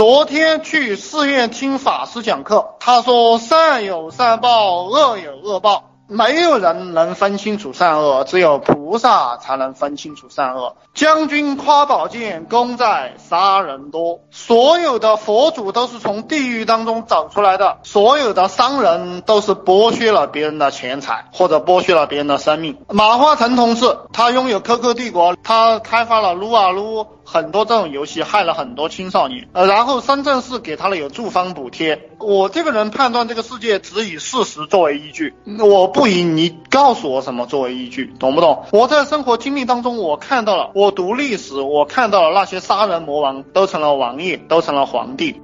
昨天去寺院听法师讲课，他说善有善报，恶有恶报。没有人能分清楚善恶，只有菩萨才能分清楚善恶。将军夸宝剑，功在杀人多。所有的佛祖都是从地狱当中走出来的，所有的商人都是剥削了别人的钱财，或者剥削了别人的生命。马化腾同志，他拥有 QQ 帝国，他开发了撸啊撸。很多这种游戏害了很多青少年，呃，然后深圳市给他了有住房补贴。我这个人判断这个世界只以事实作为依据，我不不以你告诉我什么作为依据，懂不懂？我在生活经历当中，我看到了，我读历史，我看到了那些杀人魔王都成了王爷，都成了皇帝。